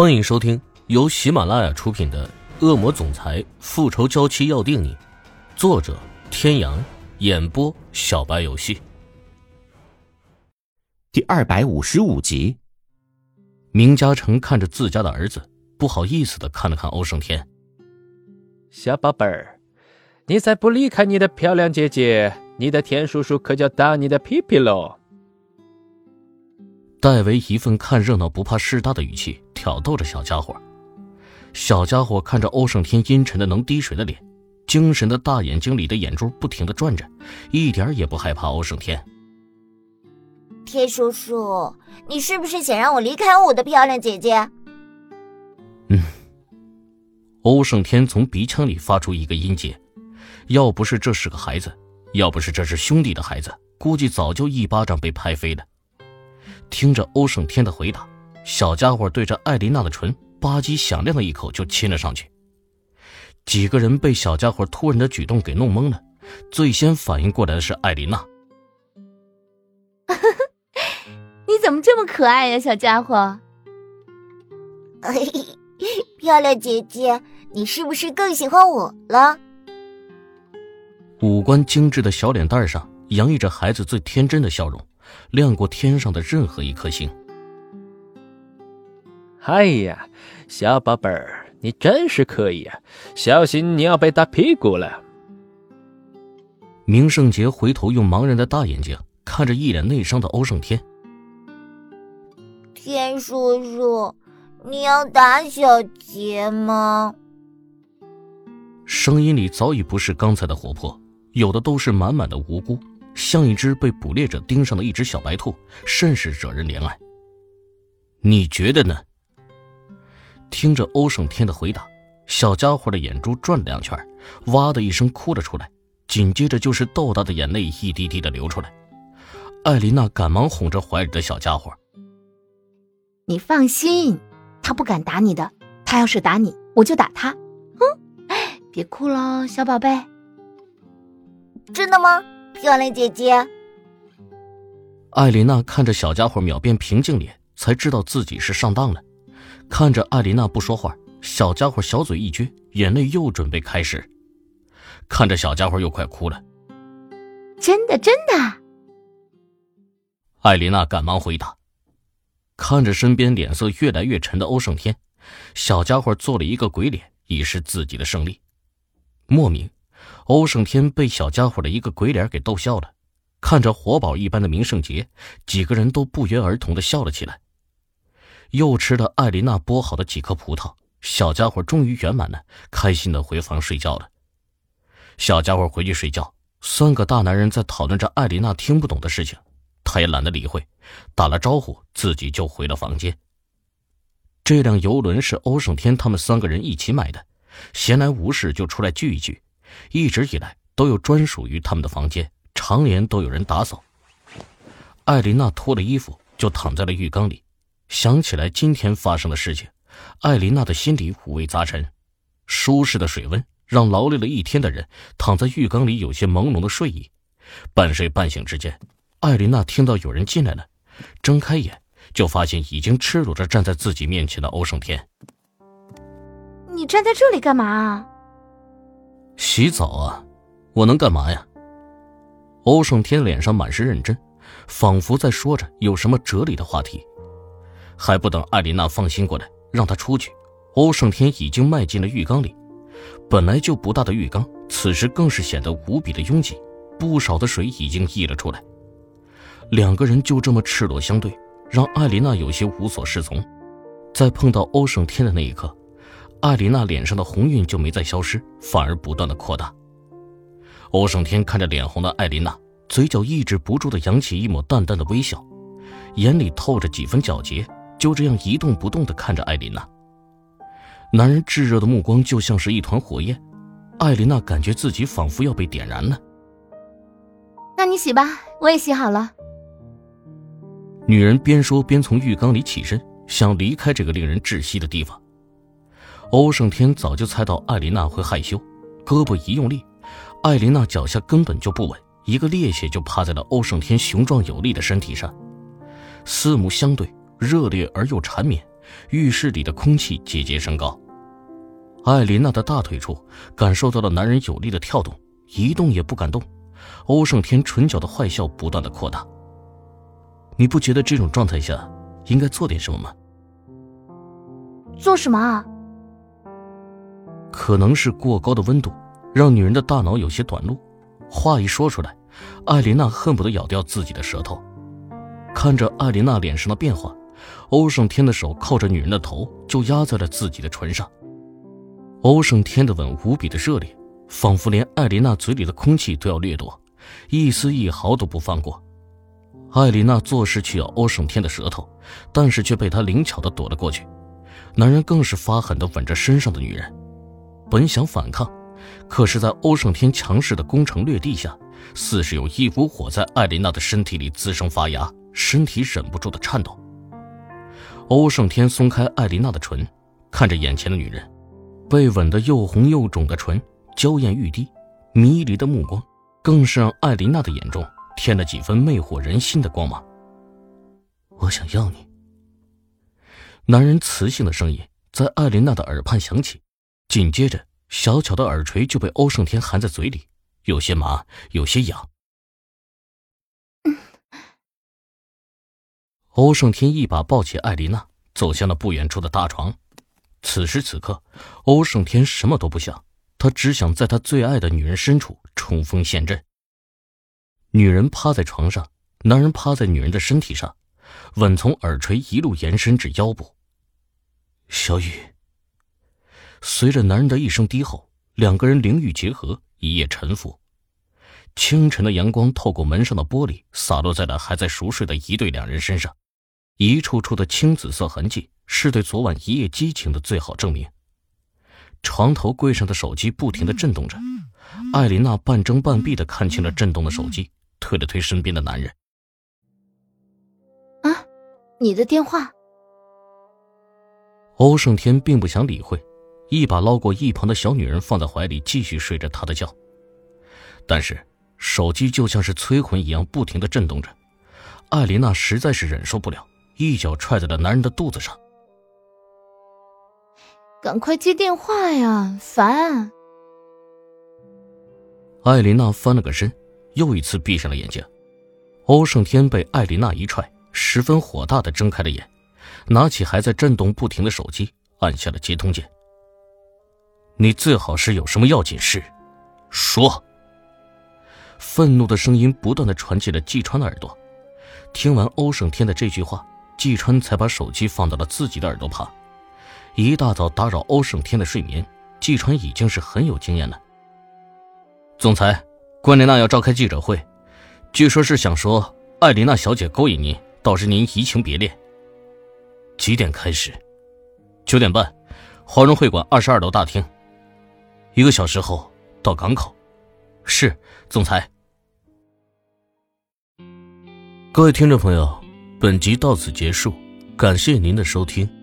欢迎收听由喜马拉雅出品的《恶魔总裁复仇娇妻要定你》，作者：天阳，演播：小白游戏。第二百五十五集，明嘉诚看着自家的儿子，不好意思的看了看欧胜天。小宝贝儿，你再不离开你的漂亮姐姐，你的田叔叔可就打你的屁屁喽！戴维一份看热闹不怕事大的语气挑逗着小家伙。小家伙看着欧胜天阴沉的能滴水的脸，精神的大眼睛里的眼珠不停的转着，一点也不害怕欧胜天。天叔叔，你是不是想让我离开我的漂亮姐姐？嗯。欧胜天从鼻腔里发出一个音节，要不是这是个孩子，要不是这是兄弟的孩子，估计早就一巴掌被拍飞了。听着欧胜天的回答，小家伙对着艾琳娜的唇吧唧响亮的一口就亲了上去。几个人被小家伙突然的举动给弄懵了，最先反应过来的是艾琳娜。你怎么这么可爱呀，小家伙？漂亮姐姐，你是不是更喜欢我了？五官精致的小脸蛋上洋溢着孩子最天真的笑容。亮过天上的任何一颗星。哎呀，小宝贝儿，你真是可以啊！小心你要被打屁股了。明圣杰回头用茫然的大眼睛看着一脸内伤的欧胜天。天叔叔，你要打小杰吗？声音里早已不是刚才的活泼，有的都是满满的无辜。像一只被捕猎者盯上的一只小白兔，甚是惹人怜爱。你觉得呢？听着欧胜天的回答，小家伙的眼珠转了两圈，哇的一声哭了出来，紧接着就是豆大的眼泪一滴滴的流出来。艾琳娜赶忙哄着怀里的小家伙：“你放心，他不敢打你的。他要是打你，我就打他。哼，别哭了，小宝贝。真的吗？”漂亮姐姐，艾琳娜看着小家伙秒变平静脸，才知道自己是上当了。看着艾琳娜不说话，小家伙小嘴一撅，眼泪又准备开始。看着小家伙又快哭了，真的真的。艾琳娜赶忙回答。看着身边脸色越来越沉的欧胜天，小家伙做了一个鬼脸，以示自己的胜利。莫名。欧胜天被小家伙的一个鬼脸给逗笑了，看着活宝一般的明胜杰，几个人都不约而同的笑了起来。又吃了艾琳娜剥好的几颗葡萄，小家伙终于圆满了，开心的回房睡觉了。小家伙回去睡觉，三个大男人在讨论着艾琳娜听不懂的事情，他也懒得理会，打了招呼，自己就回了房间。这辆游轮是欧胜天他们三个人一起买的，闲来无事就出来聚一聚。一直以来都有专属于他们的房间，常年都有人打扫。艾琳娜脱了衣服就躺在了浴缸里，想起来今天发生的事情，艾琳娜的心里五味杂陈。舒适的水温让劳累了一天的人躺在浴缸里有些朦胧的睡意。半睡半醒之间，艾琳娜听到有人进来了，睁开眼就发现已经赤裸着站在自己面前的欧胜天。你站在这里干嘛？洗澡啊，我能干嘛呀？欧胜天脸上满是认真，仿佛在说着有什么哲理的话题。还不等艾琳娜放心过来，让他出去，欧胜天已经迈进了浴缸里。本来就不大的浴缸，此时更是显得无比的拥挤，不少的水已经溢了出来。两个人就这么赤裸相对，让艾琳娜有些无所适从。在碰到欧胜天的那一刻。艾琳娜脸上的红晕就没再消失，反而不断的扩大。欧胜天看着脸红的艾琳娜，嘴角抑制不住的扬起一抹淡淡的微笑，眼里透着几分皎洁，就这样一动不动的看着艾琳娜。男人炙热的目光就像是一团火焰，艾琳娜感觉自己仿佛要被点燃了。那你洗吧，我也洗好了。女人边说边从浴缸里起身，想离开这个令人窒息的地方。欧胜天早就猜到艾琳娜会害羞，胳膊一用力，艾琳娜脚下根本就不稳，一个趔趄就趴在了欧胜天雄壮有力的身体上，四目相对，热烈而又缠绵，浴室里的空气节节升高。艾琳娜的大腿处感受到了男人有力的跳动，一动也不敢动。欧胜天唇角的坏笑不断的扩大。你不觉得这种状态下应该做点什么吗？做什么啊？可能是过高的温度让女人的大脑有些短路，话一说出来，艾琳娜恨不得咬掉自己的舌头。看着艾琳娜脸上的变化，欧胜天的手靠着女人的头就压在了自己的唇上。欧胜天的吻无比的热烈，仿佛连艾琳娜嘴里的空气都要掠夺，一丝一毫都不放过。艾琳娜做事去咬欧胜天的舌头，但是却被他灵巧的躲了过去。男人更是发狠的吻着身上的女人，本想反抗，可是，在欧胜天强势的攻城略地下，似是有一股火在艾琳娜的身体里滋生发芽，身体忍不住的颤抖。欧胜天松开艾琳娜的唇，看着眼前的女人，被吻得又红又肿的唇，娇艳欲滴，迷离的目光，更是让艾琳娜的眼中添了几分魅惑人心的光芒。我想要你。男人磁性的声音在艾琳娜的耳畔响起，紧接着，小巧的耳垂就被欧胜天含在嘴里，有些麻，有些痒。欧胜天一把抱起艾琳娜，走向了不远处的大床。此时此刻，欧胜天什么都不想，他只想在他最爱的女人身处冲锋陷阵。女人趴在床上，男人趴在女人的身体上，吻从耳垂一路延伸至腰部。小雨。随着男人的一声低吼，两个人灵欲结合，一夜沉浮。清晨的阳光透过门上的玻璃，洒落在了还在熟睡的一对两人身上，一处处的青紫色痕迹，是对昨晚一夜激情的最好证明。床头柜上的手机不停的震动着，艾琳娜半睁半闭的看清了震动的手机，推了推身边的男人：“啊，你的电话。”欧胜天并不想理会，一把捞过一旁的小女人放在怀里，继续睡着他的觉。但是手机就像是催魂一样，不停的震动着。艾琳娜实在是忍受不了，一脚踹在了男人的肚子上。赶快接电话呀，烦！艾琳娜翻了个身，又一次闭上了眼睛。欧胜天被艾琳娜一踹，十分火大的睁开了眼。拿起还在震动不停的手机，按下了接通键。你最好是有什么要紧事，说。愤怒的声音不断的传进了季川的耳朵。听完欧胜天的这句话，季川才把手机放到了自己的耳朵旁。一大早打扰欧胜天的睡眠，季川已经是很有经验了。总裁，关莲娜要召开记者会，据说是想说艾琳娜小姐勾引您，导致您移情别恋。几点开始？九点半，华融会馆二十二楼大厅。一个小时后到港口。是，总裁。各位听众朋友，本集到此结束，感谢您的收听。